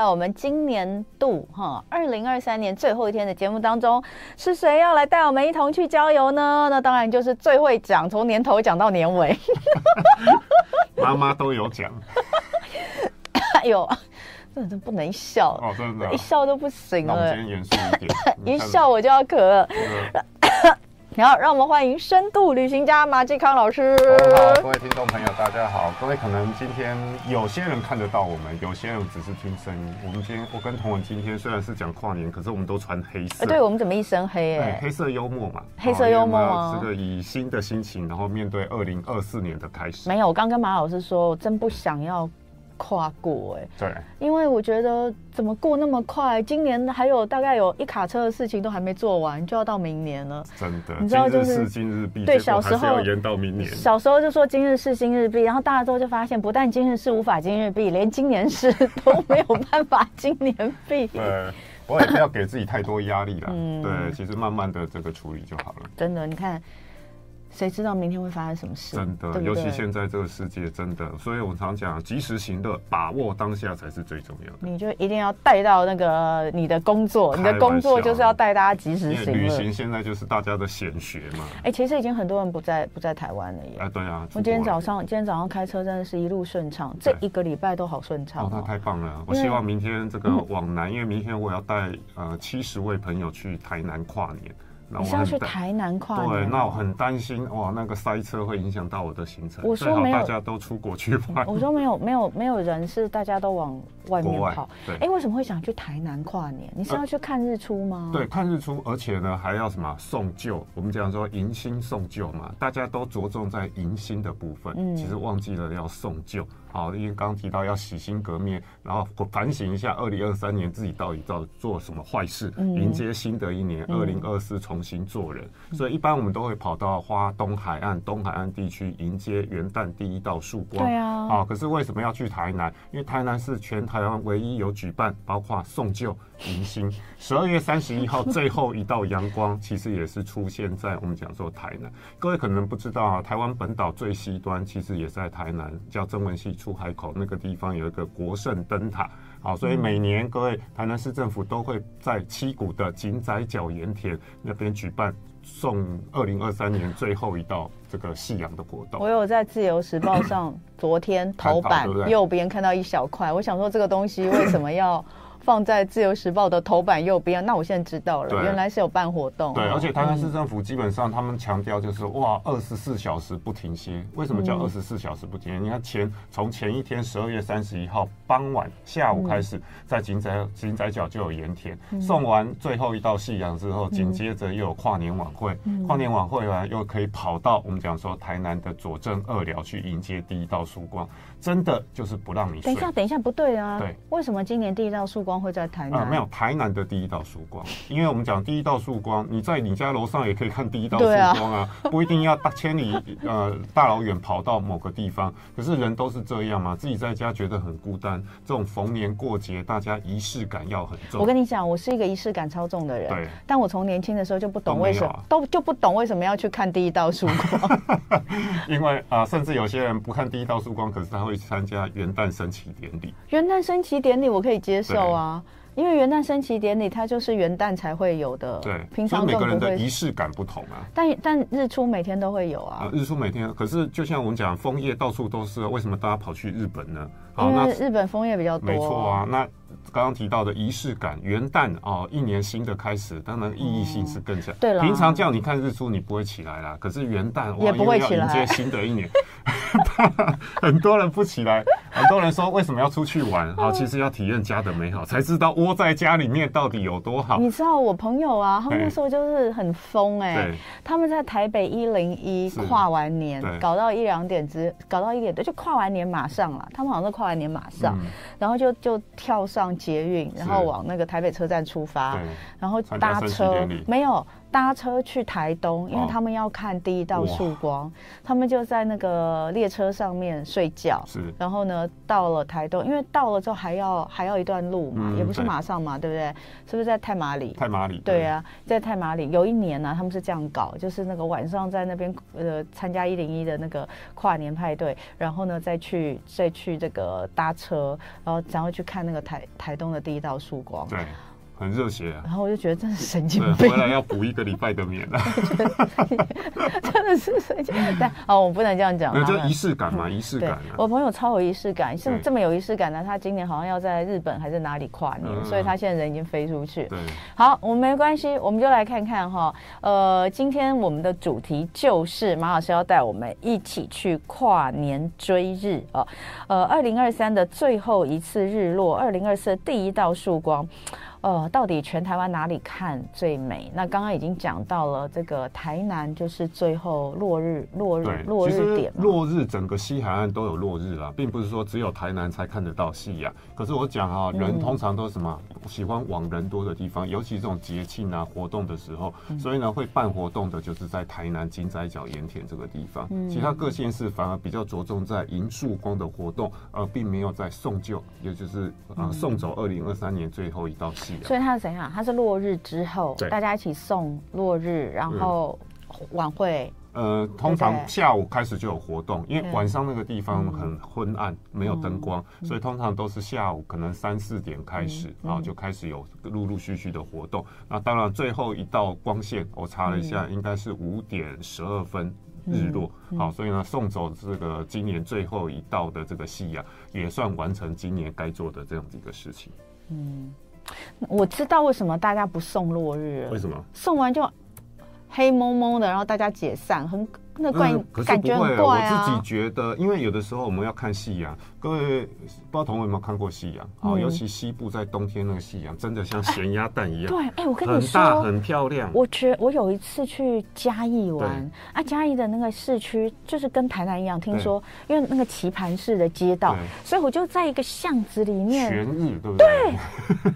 在我们今年度哈二零二三年最后一天的节目当中，是谁要来带我们一同去郊游呢？那当然就是最会讲，从年头讲到年尾，妈妈都有讲。哎呦，真的不能笑哦，真的，一笑都不行了。今天严肃一点，一笑我就要咳了。好，让我们欢迎深度旅行家马继康老师。好，各位听众朋友，大家好。各位可能今天有些人看得到我们，有些人只是听声音。我们今天，我跟同文今天虽然是讲跨年，可是我们都穿黑色。对，我们怎么一身黑？哎，黑色幽默嘛，黑色幽默。这个以新的心情，然后面对二零二四年的开始。没有，我刚跟马老师说，我真不想要。跨过哎、欸，对，因为我觉得怎么过那么快？今年还有大概有一卡车的事情都还没做完，就要到明年了。真的，你知道就是今日毕，对，小时候要延到明年。小时候就说今日事今日毕，然后大了之后就发现，不但今日事无法今日毕，连今年事都没有办法今年毕。对，我也不要给自己太多压力了。嗯，对，其实慢慢的这个处理就好了。真的，你看。谁知道明天会发生什么事？真的，尤其现在这个世界，真的，所以我常讲，及时行乐，把握当下才是最重要的。你就一定要带到那个你的工作，你的工作就是要带大家及时行乐。旅行现在就是大家的显学嘛。哎、欸，其实已经很多人不在不在台湾了耶。哎，对啊。我今天早上今天早上开车真的是一路顺畅，这一个礼拜都好顺畅。哦，那太棒了！我希望明天这个往南，因为明天我要带呃七十位朋友去台南跨年。你是要去台南跨年？对，那我很担心哇，那个塞车会影响到我的行程。我说没有，大家都出国去玩。我说没有，没有，没有人是大家都往外面跑。对，哎，为什么会想去台南跨年？你是要去看日出吗？呃、对，看日出，而且呢还要什么送旧？我们讲说迎新送旧嘛，大家都着重在迎新的部分，嗯、其实忘记了要送旧。好，因为刚刚提到要洗心革面，然后反省一下二零二三年自己到底在做什么坏事，嗯、迎接新的一年二零二四重新做人。嗯、所以一般我们都会跑到花东海岸、东海岸地区迎接元旦第一道曙光。对啊，好，可是为什么要去台南？因为台南是全台湾唯一有举办包括送旧迎新。十二月三十一号最后一道阳光，其实也是出现在我们讲说台南。各位可能不知道啊，台湾本岛最西端其实也在台南，叫曾文溪。出海口那个地方有一个国圣灯塔，好，所以每年各位台南市政府都会在七股的井仔角盐田那边举办送二零二三年最后一道这个夕阳的活动。我有在自由时报上昨天头版右边看到一小块，我想说这个东西为什么要？放在《自由时报》的头版右边，那我现在知道了，原来是有办活动。对，而且台南市政府基本上他们强调就是哇，二十四小时不停歇。为什么叫二十四小时不停歇？你看前从前一天十二月三十一号傍晚下午开始，在井仔井仔角就有盐田。送完最后一道夕阳之后，紧接着又有跨年晚会，跨年晚会完又可以跑到我们讲说台南的左镇二寮去迎接第一道曙光，真的就是不让你睡。等一下，等一下，不对啊！对，为什么今年第一道曙光？会在台南啊、呃？没有，台南的第一道曙光，因为我们讲第一道曙光，你在你家楼上也可以看第一道曙光啊，啊 不一定要大千里呃大老远跑到某个地方。可是人都是这样嘛，自己在家觉得很孤单。这种逢年过节，大家仪式感要很重。我跟你讲，我是一个仪式感超重的人，对。但我从年轻的时候就不懂为什么都、啊、都就不懂为什么要去看第一道曙光，因为啊、呃，甚至有些人不看第一道曙光，可是他会参加元旦升旗典礼。元旦升旗典礼我可以接受啊。啊，因为元旦升旗典礼，它就是元旦才会有的。对，平常每个人的仪式感不同啊。但但日出每天都会有啊。啊，日出每天，可是就像我们讲，枫叶到处都是，为什么大家跑去日本呢？好，那日本枫叶比较多。没错啊，那。刚刚提到的仪式感，元旦哦，一年新的开始，当然意义性是更强。对了，平常叫你看日出，你不会起来啦。可是元旦也不会起来，迎接新的一年，很多人不起来。很多人说为什么要出去玩？好，其实要体验家的美好，才知道窝在家里面到底有多好。你知道我朋友啊，他们那时候就是很疯哎、欸，他们在台北一零一跨完年，搞到一两点之，搞到一点多就跨完年马上了。他们好像是跨完年马上，嗯、然后就就跳上捷运，然后往那个台北车站出发，然后搭车没有。搭车去台东，因为他们要看第一道曙光，他们就在那个列车上面睡觉。是，然后呢，到了台东，因为到了之后还要还要一段路嘛，嗯、也不是马上嘛，对，不对？是不是在太马里？太马里。对啊，在太马里，有一年呢、啊，他们是这样搞，就是那个晚上在那边呃参加一零一的那个跨年派对，然后呢再去再去这个搭车，然后然后去看那个台台东的第一道曙光。对。很热血啊！然后我就觉得真是神经病，回来要补一个礼拜的眠啊！真的是神经病。但哦，我不能这样讲。那就仪式感嘛，仪式感。我朋友超有仪式感，是这么有仪式感呢？他今年好像要在日本还是哪里跨年，所以他现在人已经飞出去。对，好，我们没关系，我们就来看看哈。呃，今天我们的主题就是马老师要带我们一起去跨年追日啊。呃，二零二三的最后一次日落，二零二四的第一道曙光。呃，到底全台湾哪里看最美？那刚刚已经讲到了，这个台南就是最后落日，落日，落日点。落日整个西海岸都有落日啦，并不是说只有台南才看得到夕阳。可是我讲啊，人通常都是什么？喜欢往人多的地方，尤其这种节庆啊活动的时候，所以呢会办活动的就是在台南金仔角盐田这个地方。其他各县市反而比较着重在迎曙光的活动，而并没有在送旧，也就是啊送走二零二三年最后一道夕。所以它是怎样？它是落日之后，大家一起送落日，然后晚会。呃，通常下午开始就有活动，因为晚上那个地方很昏暗，没有灯光，所以通常都是下午可能三四点开始，然后就开始有陆陆续续的活动。那当然最后一道光线，我查了一下，应该是五点十二分日落。好，所以呢，送走这个今年最后一道的这个夕阳，也算完成今年该做的这样的一个事情。嗯。我知道为什么大家不送落日了。为什么？送完就黑蒙蒙的，然后大家解散，很。那怪、嗯、可是不会、啊，我自己觉得，因为有的时候我们要看夕阳。各位不知道同学有没有看过夕阳？好、嗯，尤其西部在冬天那个夕阳，真的像咸鸭蛋一样。对，哎，我跟你说，很大很漂亮。我觉我有一次去嘉义玩，啊，嘉义的那个市区就是跟台南一样，听说因为那个棋盘式的街道，所以我就在一个巷子里面全日，对不对？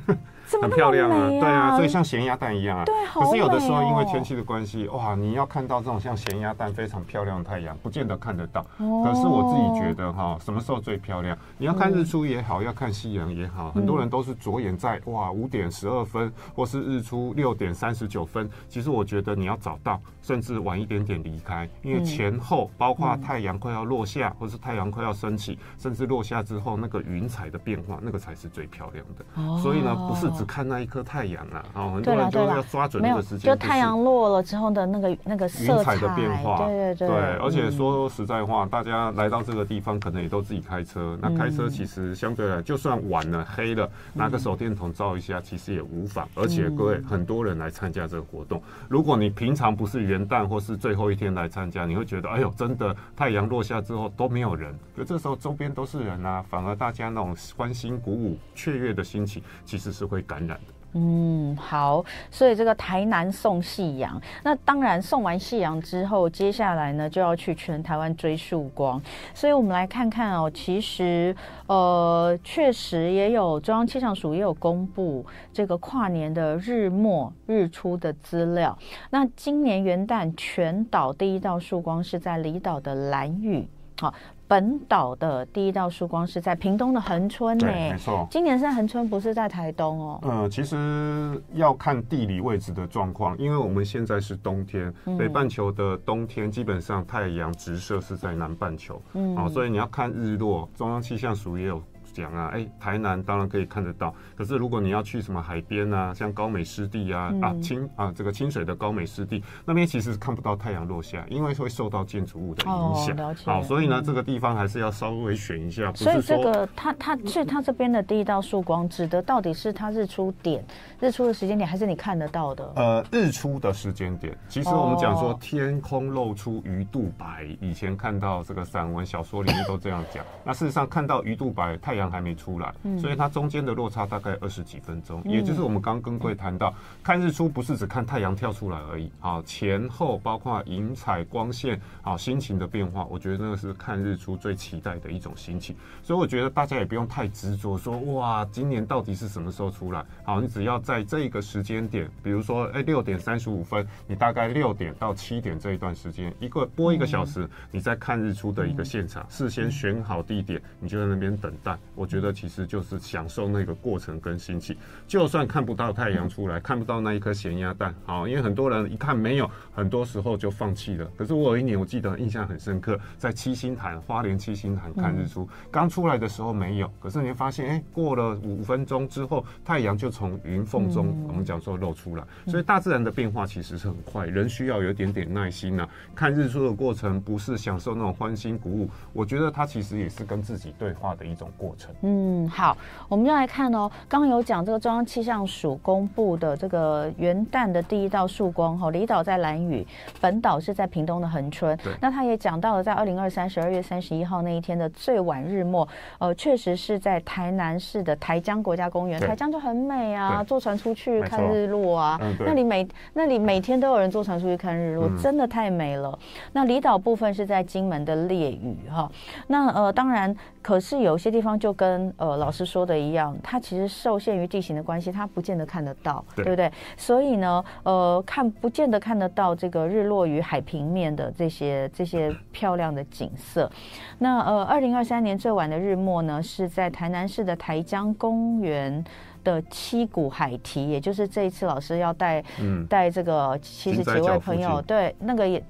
对。很漂亮啊，对啊，所以像咸鸭蛋一样啊。对，可是有的时候因为天气的关系，哇，你要看到这种像咸鸭蛋非常漂亮的太阳，不见得看得到。可是我自己觉得哈，什么时候最漂亮？你要看日出也好，要看夕阳也好，很多人都是着眼在哇五点十二分，或是日出六点三十九分。其实我觉得你要找到，甚至晚一点点离开，因为前后包括太阳快要落下，或是太阳快要升起，甚至落下之后那个云彩的变化，那个才是最漂亮的。所以呢，不是只。看那一颗太阳啊，哦，很多人都要抓准那个时间，就太阳落了之后的那个那个色彩的变化，对对对，而且说实在话，大家来到这个地方，可能也都自己开车。那开车其实相对来，就算晚了黑了，拿个手电筒照一下，其实也无妨。而且各位很多人来参加这个活动，如果你平常不是元旦或是最后一天来参加，你会觉得哎呦，真的太阳落下之后都没有人，可这时候周边都是人啊，反而大家那种欢欣鼓舞、雀跃的心情，其实是会感染的。嗯，好，所以这个台南送夕阳，那当然送完夕阳之后，接下来呢就要去全台湾追曙光。所以我们来看看哦，其实呃，确实也有中央气象署也有公布这个跨年的日末日出的资料。那今年元旦全岛第一道曙光是在离岛的兰屿，好。本岛的第一道曙光是在屏东的恒春呢，没错。今年是在恒春，不是在台东哦。嗯，其实要看地理位置的状况，因为我们现在是冬天，北半球的冬天基本上太阳直射是在南半球，嗯，好，所以你要看日落，中央气象署也有。讲啊，哎，台南当然可以看得到，可是如果你要去什么海边啊，像高美湿地啊，嗯、啊清啊这个清水的高美湿地那边其实看不到太阳落下，因为会受到建筑物的影响。哦、好，所以呢，嗯、这个地方还是要稍微选一下。所以这个它它所以它这边的第一道曙光指的到底是它日出点、日出的时间点，还是你看得到的？呃，日出的时间点。其实我们讲说天空露出鱼肚白，以前看到这个散文小说里面都这样讲。那事实上看到鱼肚白，太阳。阳还没出来，所以它中间的落差大概二十几分钟，也就是我们刚跟各位谈到，看日出不是只看太阳跳出来而已，啊，前后包括云彩、光线，好，心情的变化，我觉得那个是看日出最期待的一种心情。所以我觉得大家也不用太执着说，哇，今年到底是什么时候出来？好，你只要在这个时间点，比如说，哎，六点三十五分，你大概六点到七点这一段时间，一个播一个小时，你在看日出的一个现场，事先选好地点，你就在那边等待。我觉得其实就是享受那个过程跟心情。就算看不到太阳出来，看不到那一颗咸鸭蛋，好，因为很多人一看没有，很多时候就放弃了。可是我有一年我记得印象很深刻，在七星潭花莲七星潭看日出，刚出来的时候没有，可是你会发现，哎，过了五分钟之后，太阳就从云缝中，我们讲说露出来。所以大自然的变化其实是很快，人需要有一点点耐心呐。看日出的过程不是享受那种欢欣鼓舞，我觉得它其实也是跟自己对话的一种过程。嗯，好，我们就来看哦，刚刚有讲这个中央气象署公布的这个元旦的第一道曙光哈，离岛在蓝屿，本岛是在屏东的恒春。对，那他也讲到了在二零二三十二月三十一号那一天的最晚日末，呃，确实是在台南市的台江国家公园，台江就很美啊，坐船出去看日落啊，嗯、那里每那里每天都有人坐船出去看日落，嗯、真的太美了。那离岛部分是在金门的烈屿哈，那呃当然，可是有些地方就跟呃老师说的一样，它其实受限于地形的关系，它不见得看得到，对，对不对？所以呢，呃，看不见得看得到这个日落于海平面的这些这些漂亮的景色。那呃，二零二三年最晚的日没呢，是在台南市的台江公园的七股海堤，也就是这一次老师要带带、嗯、这个七十几位朋友，对那个也。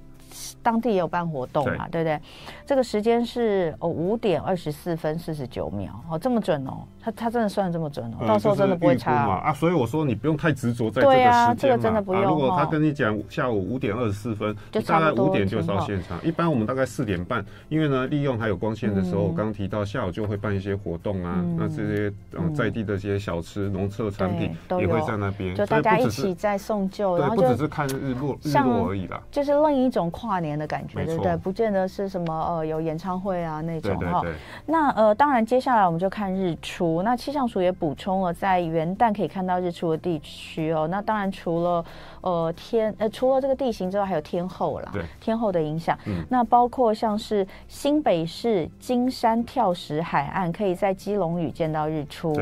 当地也有办活动嘛，对，对不对？这个时间是哦五点二十四分四十九秒哦，这么准哦，他他真的算这么准哦，嗯、到时候真的不会差嘛。啊，所以我说你不用太执着在这个时间嘛，啊这个、真的不用、啊。如果他跟你讲下午五点二十四分，就大概五点就到现场。一般我们大概四点半，因为呢利用还有光线的时候，我刚刚提到下午就会办一些活动啊，嗯、那这些嗯。在地的这些小吃农特产品也会在那边，就大家一起在送旧，对，不只是看日落日落而已啦，就是另一种跨年的感觉，对不对？不见得是什么呃有演唱会啊那种哈。那呃当然接下来我们就看日出。那气象署也补充了，在元旦可以看到日出的地区哦。那当然除了呃天呃除了这个地形之外，还有天后啦，天后的影响。嗯。那包括像是新北市金山跳石海岸，可以在基隆屿见到日出；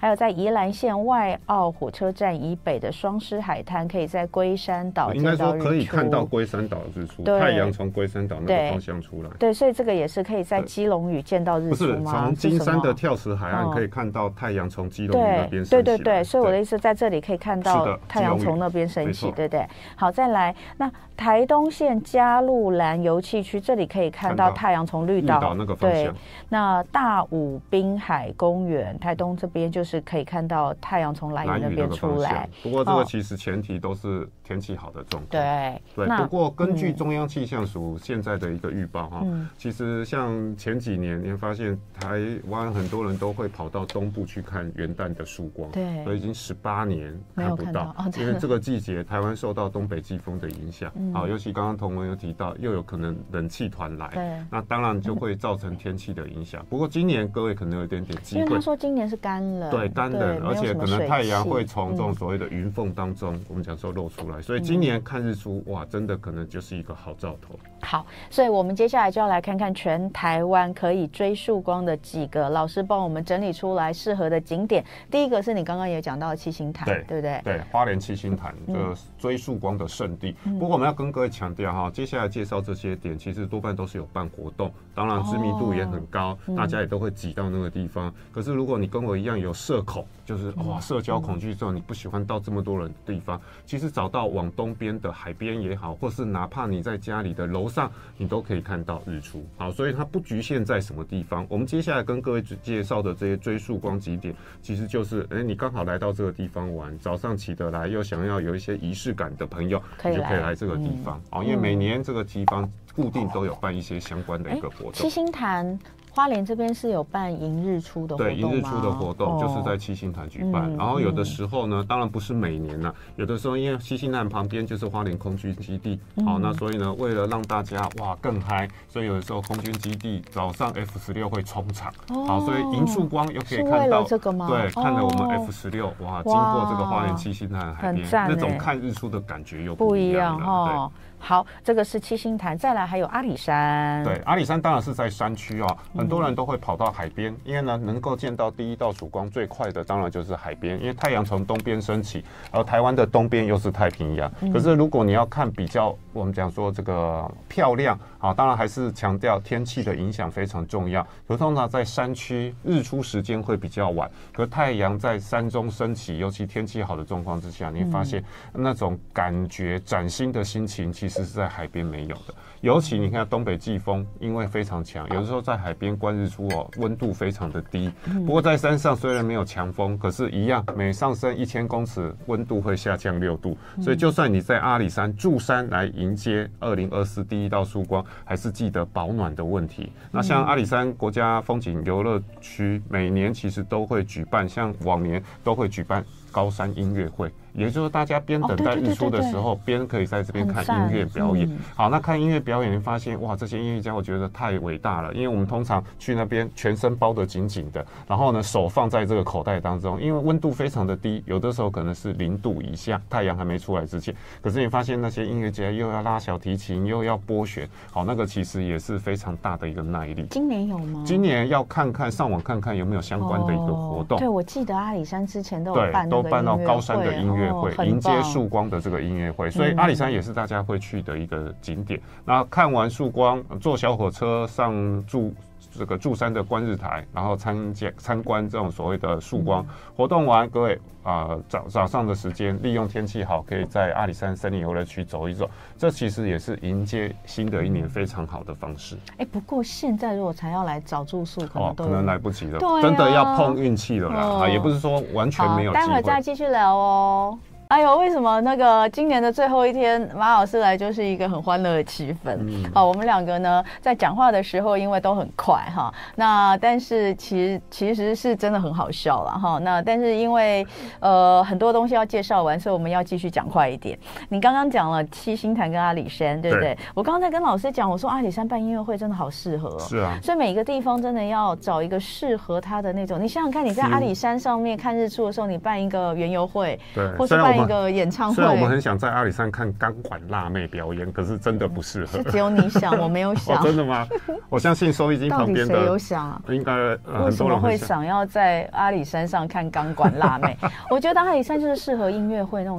还有在宜兰县外澳火车站以北的双狮海滩，可以在龟山岛见到日出。应该说可以看到龟山岛的日出，太阳从龟山岛那个方向出来。对，所以这个也是可以在基隆屿见到日出吗？从金山的跳石海岸可以看到太阳从基隆屿那边升起。对对对，所以我的意思在这里可以看到太阳从那边升起，对不对？好，再来，那台东县加路兰油气区这里可以看到太阳从绿岛那个方向。对，那大武滨海公园，台东这边就是可以看到太阳从兰屿那边出来。不过这个其实前提都是天气好的状况。对对，不过根据中央气象署现在的一个预报哈，其实像前几年，你会发现台湾很多人都会跑到东部去看元旦的曙光，对，所以已经十八年看不到，因为这个季节台湾受到东北季风的影响，好，尤其刚刚同文有提到，又有可能冷气团来，对，那当然就会造成天气的影响。不过今年各位可能有点点机会，因为他说今年是干冷，对，干冷，而且可能太阳会从这种所谓的云缝当中，我们讲说露出来，所以今年看日出，哇，真的可能就是一个好兆头。好，所以我们接下来就要来看看全台湾可以追曙光的几个老师帮我们整理出来适合的景点。第一个是你刚刚也讲到的七星潭，对对不对？对，花莲七星潭这个追溯光的圣地。嗯、不过我们要跟各位强调哈，接下来介绍这些点，其实多半都是有办活动，当然知名度也很高，哦、大家也都会挤到那个地方。嗯、可是如果你跟我一样有社恐，就是哇社交恐惧症，你不喜欢到这么多人的地方，其实找到往东边的海边也好，或是哪怕你在家里的楼上，你都可以看到日出。好，所以它不局限在什么地方。我们接下来跟各位介绍的这些追溯光景点，其实就是，哎，你刚好来到这个地方玩，早上起得来又想要有一些仪式感的朋友，你就可以来这个地方。哦，因为每年这个地方。固定都有办一些相关的一个活动。七星潭。花莲这边是有办迎日出的活动吗？对，迎日出的活动就是在七星潭举办。哦、然后有的时候呢，嗯、当然不是每年了，有的时候因为七星潭旁边就是花莲空军基地，好、嗯哦，那所以呢，为了让大家哇更嗨，所以有的时候空军基地早上 F 十六会冲场，哦、好，所以迎曙光又可以看到这个吗？对，看了我们 F 十六哇，经过这个花莲七星潭海边，那种看日出的感觉又不一样哈。好，这个是七星潭，再来还有阿里山。对，阿里山当然是在山区啊，很多人都会跑到海边，嗯、因为呢，能够见到第一道曙光最快的，当然就是海边，因为太阳从东边升起，而台湾的东边又是太平洋。嗯、可是如果你要看比较，我们讲说这个漂亮啊，当然还是强调天气的影响非常重要。可通常在山区，日出时间会比较晚，可太阳在山中升起，尤其天气好的状况之下，你会发现那种感觉崭新的心情，其实是在海边没有的。尤其你看东北季风，因为非常强，有的时候在海边观日出哦，温度非常的低。不过在山上虽然没有强风，可是一样每上升一千公尺，温度会下降六度。所以就算你在阿里山住山来迎接二零二四第一道曙光，还是记得保暖的问题。那像阿里山国家风景游乐区，每年其实都会举办，像往年都会举办高山音乐会。也就是大家边等待日出的时候，边可以在这边看音乐表演。好，那看音乐表演，你发现哇，这些音乐家我觉得太伟大了。因为我们通常去那边，全身包得紧紧的，然后呢，手放在这个口袋当中，因为温度非常的低，有的时候可能是零度以下，太阳还没出来之前。可是你发现那些音乐家又要拉小提琴，又要拨弦，好，那个其实也是非常大的一个耐力。今年有吗？今年要看看上网看看有没有相关的一个活动。对，我记得阿里山之前都有办，都办到高山的音乐会，迎接曙光的这个音乐会，所以阿里山也是大家会去的一个景点。那看完曙光，坐小火车上柱这个柱山的观日台，然后参见参观这种所谓的曙光活动完，各位啊早早上的时间，利用天气好，可以在阿里山森林游乐区走一走，这其实也是迎接新的一年非常好的方式。哎，不过现在如果才要来找住宿，可能都可能来不及了，真的要碰运气了啦啊！也不是说完全没有待会再继续聊哦。哎呦，为什么那个今年的最后一天，马老师来就是一个很欢乐的气氛？嗯、好，我们两个呢在讲话的时候，因为都很快哈，那但是其实其实是真的很好笑了哈。那但是因为呃很多东西要介绍完，所以我们要继续讲快一点。你刚刚讲了七星潭跟阿里山，对不对？对，我刚刚在跟老师讲，我说阿里山办音乐会真的好适合，是啊。所以每一个地方真的要找一个适合他的那种。你想想看，你在阿里山上面看日出的时候，你办一个园游会，对，或是办。一个演唱会，虽然我们很想在阿里山看钢管辣妹表演，可是真的不适合。是只有你想，我没有想。哦、真的吗？我相信收音机旁边的有想、啊，应该、呃、为什么会想要在阿里山上看钢管辣妹？我觉得阿里山就是适合音乐会那种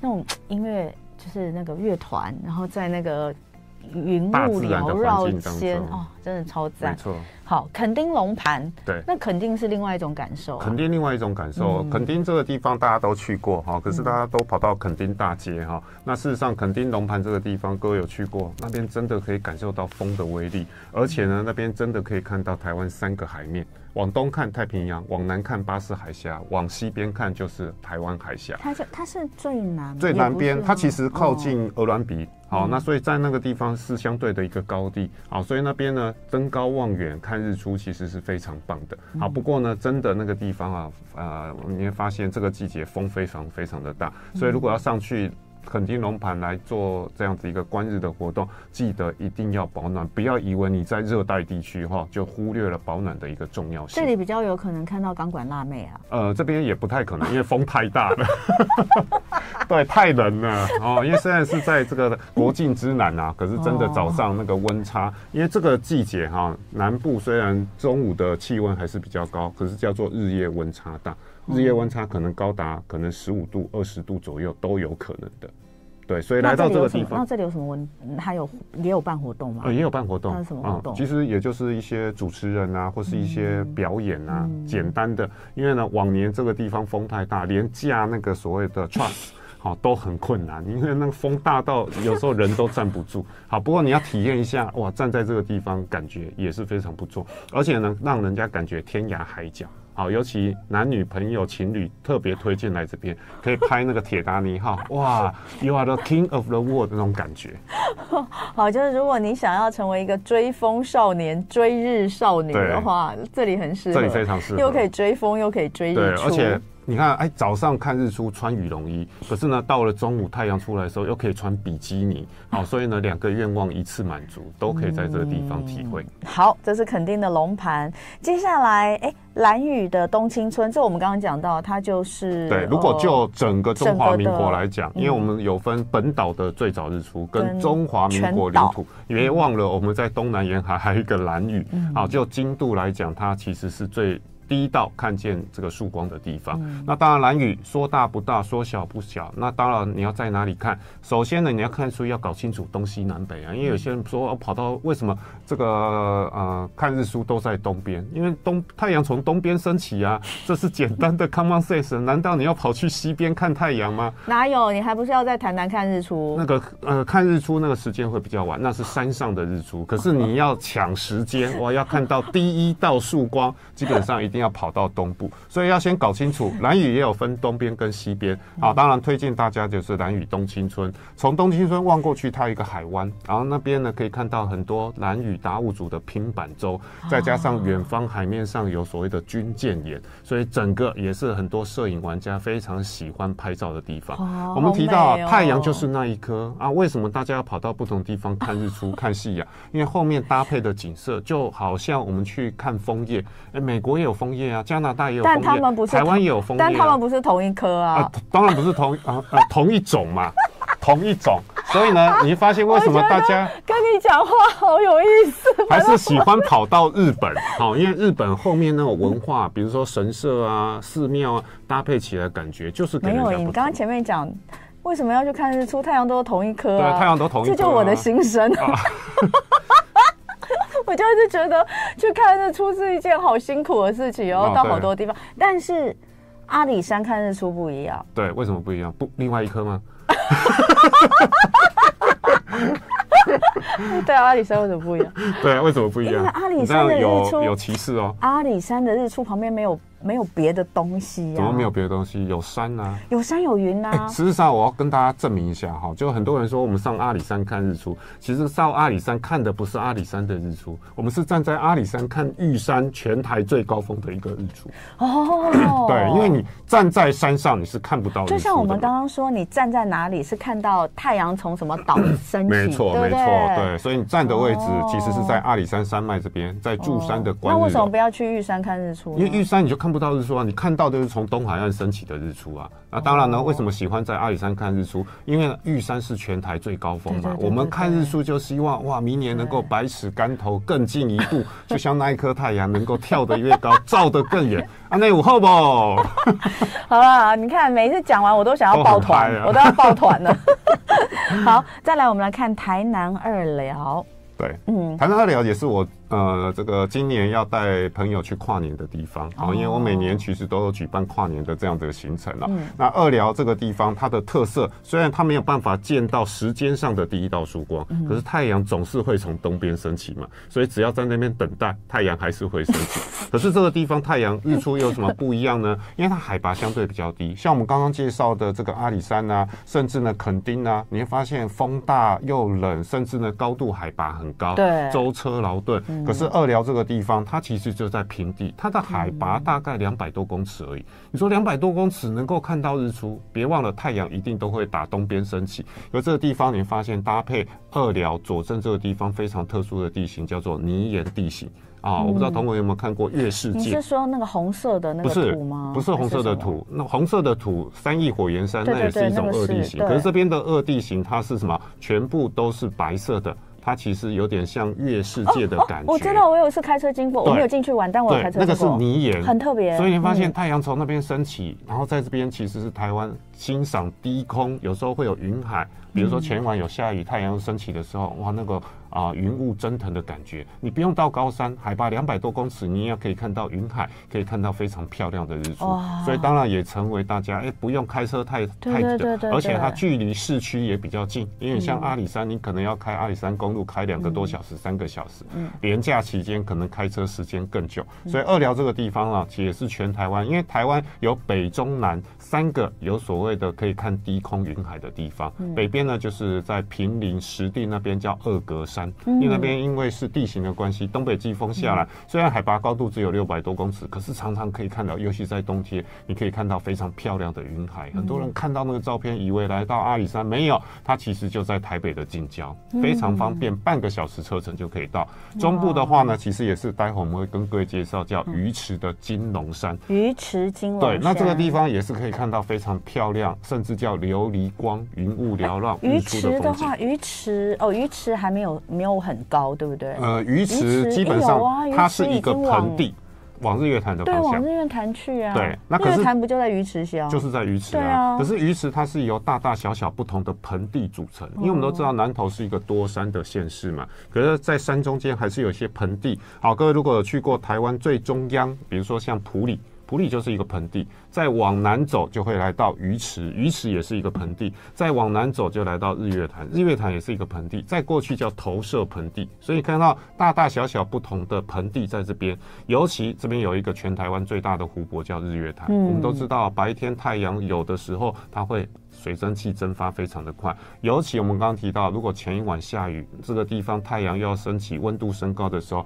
那种音乐，就是那个乐团，然后在那个。云雾缭绕间哦，真的超赞。没错，好，垦丁龙盘，对，那肯定是另外一种感受、啊。垦丁另外一种感受，垦、嗯、丁这个地方大家都去过哈，可是大家都跑到垦丁大街哈。嗯、那事实上，垦丁龙盘这个地方，各位有去过？那边真的可以感受到风的威力，而且呢，那边真的可以看到台湾三个海面。往东看太平洋，往南看巴士海峡，往西边看就是台湾海峡。它是它是最南最南边，它其实靠近鹅銮鼻。好，那所以在那个地方是相对的一个高地。好，所以那边呢，登高望远看日出其实是非常棒的。好，不过呢，真的那个地方啊，呃，你会发现这个季节风非常非常的大，所以如果要上去。垦丁龙盘来做这样子一个观日的活动，记得一定要保暖，不要以为你在热带地区哈就忽略了保暖的一个重要性。这里比较有可能看到钢管辣妹啊？呃，这边也不太可能，因为风太大了，对，太冷了哦。因为虽然是在这个国境之南啊，可是真的早上那个温差，因为这个季节哈，南部虽然中午的气温还是比较高，可是叫做日夜温差大。日夜温差可能高达可能十五度、二十度左右都有可能的，对，所以来到这个地方，那这里有什么温？还有也有办活动吗？呃，也有办活动。那什么活动？其实也就是一些主持人啊，或是一些表演啊，简单的。因为呢，往年这个地方风太大，连架那个所谓的 truss 好都很困难，因为那个风大到有时候人都站不住。好，不过你要体验一下，哇，站在这个地方感觉也是非常不错，而且呢，让人家感觉天涯海角。好，尤其男女朋友、情侣特别推荐来这边，可以拍那个铁达尼号，哇，You are the king of the world 那种感觉。好，就是如果你想要成为一个追风少年、追日少女的话，这里很适合，这里非常适合，又可以追风，又可以追日出，对，而且。你看，哎，早上看日出穿羽绒衣，可是呢，到了中午太阳出来的时候，又可以穿比基尼，好，所以呢，两个愿望一次满足，都可以在这个地方体会。嗯、好，这是肯定的龙盘。接下来，哎，蓝屿的冬青村，这我们刚刚讲到，它就是对。如果就整个中华民国来讲，因为我们有分本岛的最早日出跟中华民国领土，你别忘了我们在东南沿海还有一个兰屿，好，就经度来讲，它其实是最。第一道看见这个曙光的地方，嗯、那当然蓝雨说大不大，说小不小。那当然你要在哪里看？首先呢，你要看书要搞清楚东西南北啊，因为有些人说我跑到为什么这个呃看日出都在东边？因为东太阳从东边升起啊，这是简单的 common sense。难道你要跑去西边看太阳吗？哪有？你还不是要在台南看日出？那个呃看日出那个时间会比较晚，那是山上的日出。可是你要抢时间，我要看到第一道曙光，基本上一定。要跑到东部，所以要先搞清楚蓝屿也有分东边跟西边。啊，当然推荐大家就是蓝屿东青村。从东青村望过去，它有一个海湾，然后那边呢可以看到很多蓝屿达悟族的拼板舟，再加上远方海面上有所谓的军舰岩，所以整个也是很多摄影玩家非常喜欢拍照的地方。我们提到太阳就是那一颗啊，为什么大家要跑到不同地方看日出、看夕阳？因为后面搭配的景色就好像我们去看枫叶，哎，美国也有枫。叶啊，加拿大也有，但他们不是台湾也有枫叶，但他们不是同一颗啊，啊，当然不是同 啊啊同一种嘛，同一种，所以呢，你发现为什么大家跟你讲话好有意思，还是喜欢跑到日本？好，因为日本后面那种文化，比如说神社啊、寺庙啊，搭配起来感觉就是没有。你刚刚前面讲为什么要去看日出？太阳都是同一颗啊，对，太阳都同一颗，这就我的心声。啊 我就是觉得去看日出是一件好辛苦的事情，哦，到好多地方。但是阿里山看日出不一样。对，为什么不一样？不，另外一颗吗？对啊，阿里山为什么不一样？对啊，为什么不一样？因为阿里山的日出有有歧视哦。阿里山的日出旁边没有。没有别的东西呀？怎么没有别的东西？有山啊，有山有云啊。实际上，我要跟大家证明一下哈，就很多人说我们上阿里山看日出，其实上阿里山看的不是阿里山的日出，我们是站在阿里山看玉山全台最高峰的一个日出。哦，对，因为你站在山上，你是看不到。就像我们刚刚说，你站在哪里是看到太阳从什么岛升起？没错，没错，对。所以你站的位置其实是在阿里山山脉这边，在柱山的。那为什么不要去玉山看日出？因为玉山你就看。看不到日出啊！你看到的是从东海岸升起的日出啊！那当然呢，为什么喜欢在阿里山看日出？因为玉山是全台最高峰嘛。我们看日出就希望哇，明年能够百尺竿头更进一步，就像那一颗太阳能够跳得越高，照得更远。啊，那午后不？好了，你看每一次讲完，我都想要抱团，我都要抱团了。好，再来我们来看台南二寮。对，嗯，台南二寮也是我。呃，这个今年要带朋友去跨年的地方，好，因为我每年其实都有举办跨年的这样的行程了。嗯。那二寮这个地方，它的特色虽然它没有办法见到时间上的第一道曙光，可是太阳总是会从东边升起嘛，所以只要在那边等待，太阳还是会升起。可是这个地方太阳日出有什么不一样呢？因为它海拔相对比较低，像我们刚刚介绍的这个阿里山啊，甚至呢垦丁啊，你会发现风大又冷，甚至呢高度海拔很高，对，舟车劳顿。可是二寮这个地方，它其实就在平地，它的海拔大概两百多公尺而已。你说两百多公尺能够看到日出，别忘了太阳一定都会打东边升起。而这个地方，你发现搭配二寮左镇这个地方非常特殊的地形，叫做泥岩地形啊。我不知道同学有没有看过月世界？你是说那个红色的那个土吗？不是，不是红色的土，那红色的土，三义火焰山，那也是一种恶地形。可是这边的恶地形，它是什么？全部都是白色的。它其实有点像月世界的感觉。我知道，我有一次开车经过，我没有进去玩，但我有开车经过。那个是泥岩，很特别。所以你发现太阳从那边升起，然后在这边其实是台湾欣赏低空，有时候会有云海。比如说前一晚有下雨，太阳升起的时候，哇，那个啊云雾蒸腾的感觉。你不用到高山，海拔两百多公尺，你也可以看到云海，可以看到非常漂亮的日出。所以当然也成为大家哎、欸、不用开车太太远，而且它距离市区也比较近。因为像阿里山，你可能要开阿里山公路开两个多小时、三个小时。嗯，连假期间可能开车时间更久。所以二寮这个地方啊，也是全台湾，因为台湾有北中南三个有所谓的可以看低空云海的地方。北边呢就是在平林石地那边叫二格山，因为那边因为是地形的关系，东北季风下来，虽然海拔高度只有六百多公尺，可是常常可以看到，尤其在冬天，你可以看到非常漂亮的云海。很多人看到那个照片，以为来到阿里山，没有，它其实就在台北的近郊，非常方便，半个小时车程就可以到。中部的话呢，其实也是，待会我们会跟各位介绍叫鱼池的金龙山。鱼池金龙对，那这个地方也是可以看到非常漂亮，甚至叫琉璃光，云雾缭绕。鱼池的话，鱼池哦，鱼池还没有没有很高，对不对？呃，鱼池基本上它是一个盆地。往日月潭的方向，对，往日月潭去啊。对，那可是日月潭不就在鱼池乡？就是在鱼池啊。啊可是鱼池它是由大大小小不同的盆地组成，因为我们都知道南投是一个多山的县市嘛。可是，在山中间还是有一些盆地。好，各位如果有去过台湾最中央，比如说像埔里。埔里就是一个盆地，再往南走就会来到鱼池，鱼池也是一个盆地，再往南走就来到日月潭，日月潭也是一个盆地，再过去叫投射盆地，所以看到大大小小不同的盆地在这边，尤其这边有一个全台湾最大的湖泊叫日月潭，我们都知道白天太阳有的时候它会。水蒸气蒸发非常的快，尤其我们刚刚提到，如果前一晚下雨，这个地方太阳又要升起，温度升高的时候，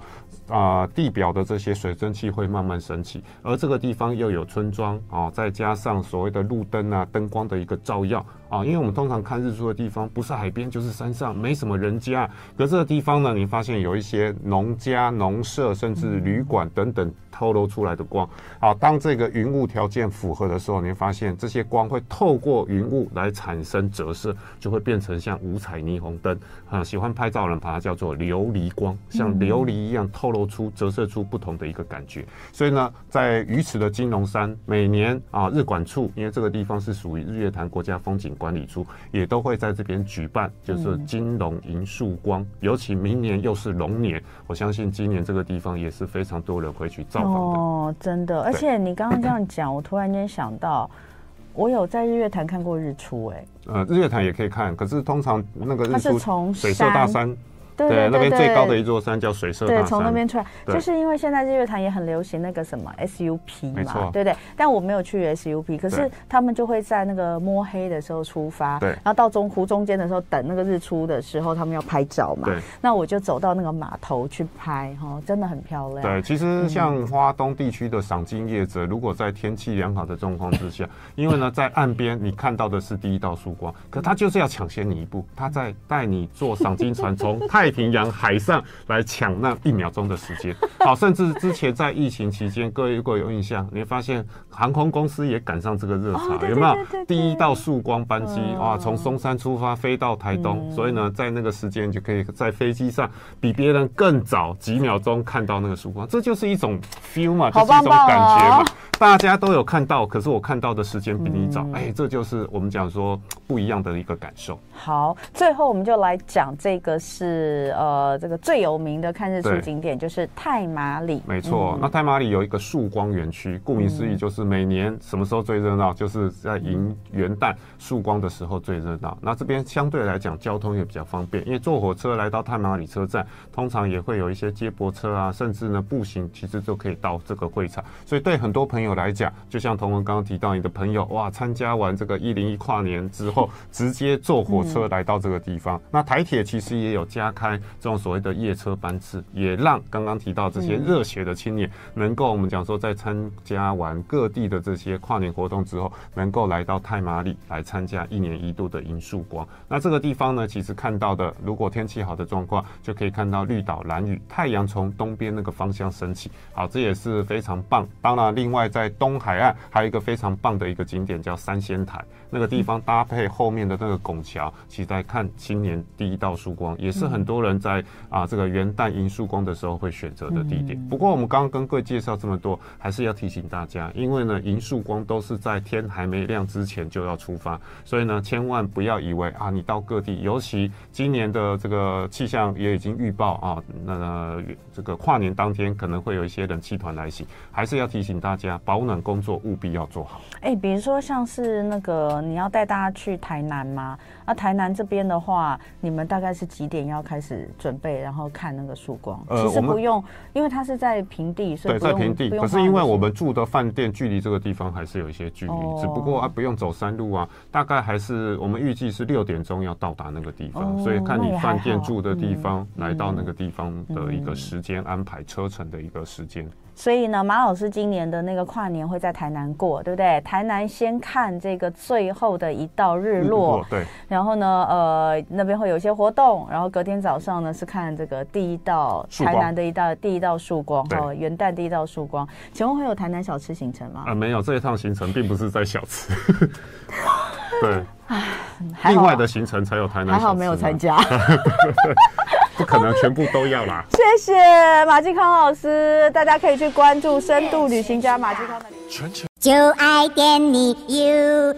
啊、呃，地表的这些水蒸气会慢慢升起，而这个地方又有村庄啊，哦再加上所谓的路灯啊，灯光的一个照耀啊，因为我们通常看日出的地方，不是海边就是山上，没什么人家，可这个地方呢，你发现有一些农家、农舍，甚至旅馆等等。透露出来的光，好，当这个云雾条件符合的时候，你会发现这些光会透过云雾来产生折射，就会变成像五彩霓虹灯啊。喜欢拍照的人把它叫做琉璃光，像琉璃一样透露出折射出不同的一个感觉。所以呢，在鱼池的金龙山，每年啊日管处，因为这个地方是属于日月潭国家风景管理处，也都会在这边举办，就是金龙迎曙光。尤其明年又是龙年，我相信今年这个地方也是非常多人会去造访的。哦，真的，而且你刚刚这样讲，我突然间想到，我有在日月潭看过日出，哎，呃，日月潭也可以看，可是通常那个日出，它是从水色大山。对，那边最高的一座山叫水社大山。对，从那边出来，就是因为现在日月潭也很流行那个什么 SUP 嘛，错对不对？但我没有去 SUP，可是他们就会在那个摸黑的时候出发，对，然后到中湖中间的时候等那个日出的时候，他们要拍照嘛。对，那我就走到那个码头去拍，哈，真的很漂亮。对，其实像花东地区的赏金业者，如果在天气良好的状况之下，因为呢，在岸边你看到的是第一道曙光，可他就是要抢先你一步，他在带你坐赏金船从 太。太平洋海上来抢那一秒钟的时间，好，甚至之前在疫情期间，各位如果有印象，你会发现航空公司也赶上这个热潮，有没有？第一道曙光班机啊，从松山出发飞到台东，所以呢，在那个时间就可以在飞机上比别人更早几秒钟看到那个曙光，这就是一种 feel 嘛，就是一种感觉嘛。大家都有看到，可是我看到的时间比你早，哎，这就是我们讲说不一样的一个感受。好，最后我们就来讲这个是呃，这个最有名的看日出景点就是太麻里。没错，那太麻里有一个曙光园区，顾名思义就是每年什么时候最热闹，就是在迎元旦曙光的时候最热闹。那这边相对来讲交通也比较方便，因为坐火车来到太马里车站，通常也会有一些接驳车啊，甚至呢步行其实就可以到这个会场。所以对很多朋友来讲，就像同文刚刚提到，你的朋友哇，参加完这个一零一跨年之后，直接坐火车来到这个地方。那台铁其实也有加开这种所谓的夜车班次，也让刚刚提到这些热血的青年，能够我们讲说，在参加完各地的这些跨年活动之后，能够来到太麻里来参加一年一度的银树光。那这个地方呢，其实看到的，如果天气好的状况，就可以看到绿岛蓝雨，太阳从东边那个方向升起，好，这也是非常棒。当然，另外。在东海岸还有一个非常棒的一个景点叫三仙台，那个地方搭配后面的那个拱桥，其实在看今年第一道曙光，也是很多人在啊这个元旦银树光的时候会选择的地点。不过我们刚刚跟各位介绍这么多，还是要提醒大家，因为呢银曙光都是在天还没亮之前就要出发，所以呢千万不要以为啊你到各地，尤其今年的这个气象也已经预报啊，那这个跨年当天可能会有一些冷气团来袭，还是要提醒大家保暖工作务必要做好。哎、欸，比如说像是那个你要带大家去台南吗？那、啊、台南这边的话，你们大概是几点要开始准备，然后看那个曙光？呃、其实不用，因为它是在平地，所以对，在平地。可是因为我们住的饭店距离这个地方还是有一些距离，哦、只不过啊不用走山路啊，大概还是我们预计是六点钟要到达那个地方，哦、所以看你饭店住的地方，嗯、来到那个地方的一个时间安排车程的一个时间。所以呢，马老师今年的那个跨年会在台南过，对不对？台南先看这个最后的一道日落，嗯、对。然后呢，呃，那边会有一些活动，然后隔天早上呢是看这个第一道台南的一道第一道曙光，哈，元旦第一道曙光。请问会有台南小吃行程吗？啊，没有，这一趟行程并不是在小吃。对，唉，另外的行程才有台南还好没有参加。不可能全部都要啦！谢谢马继康老师，大家可以去关注深度旅行家马继康的。全球就爱点你 UFO。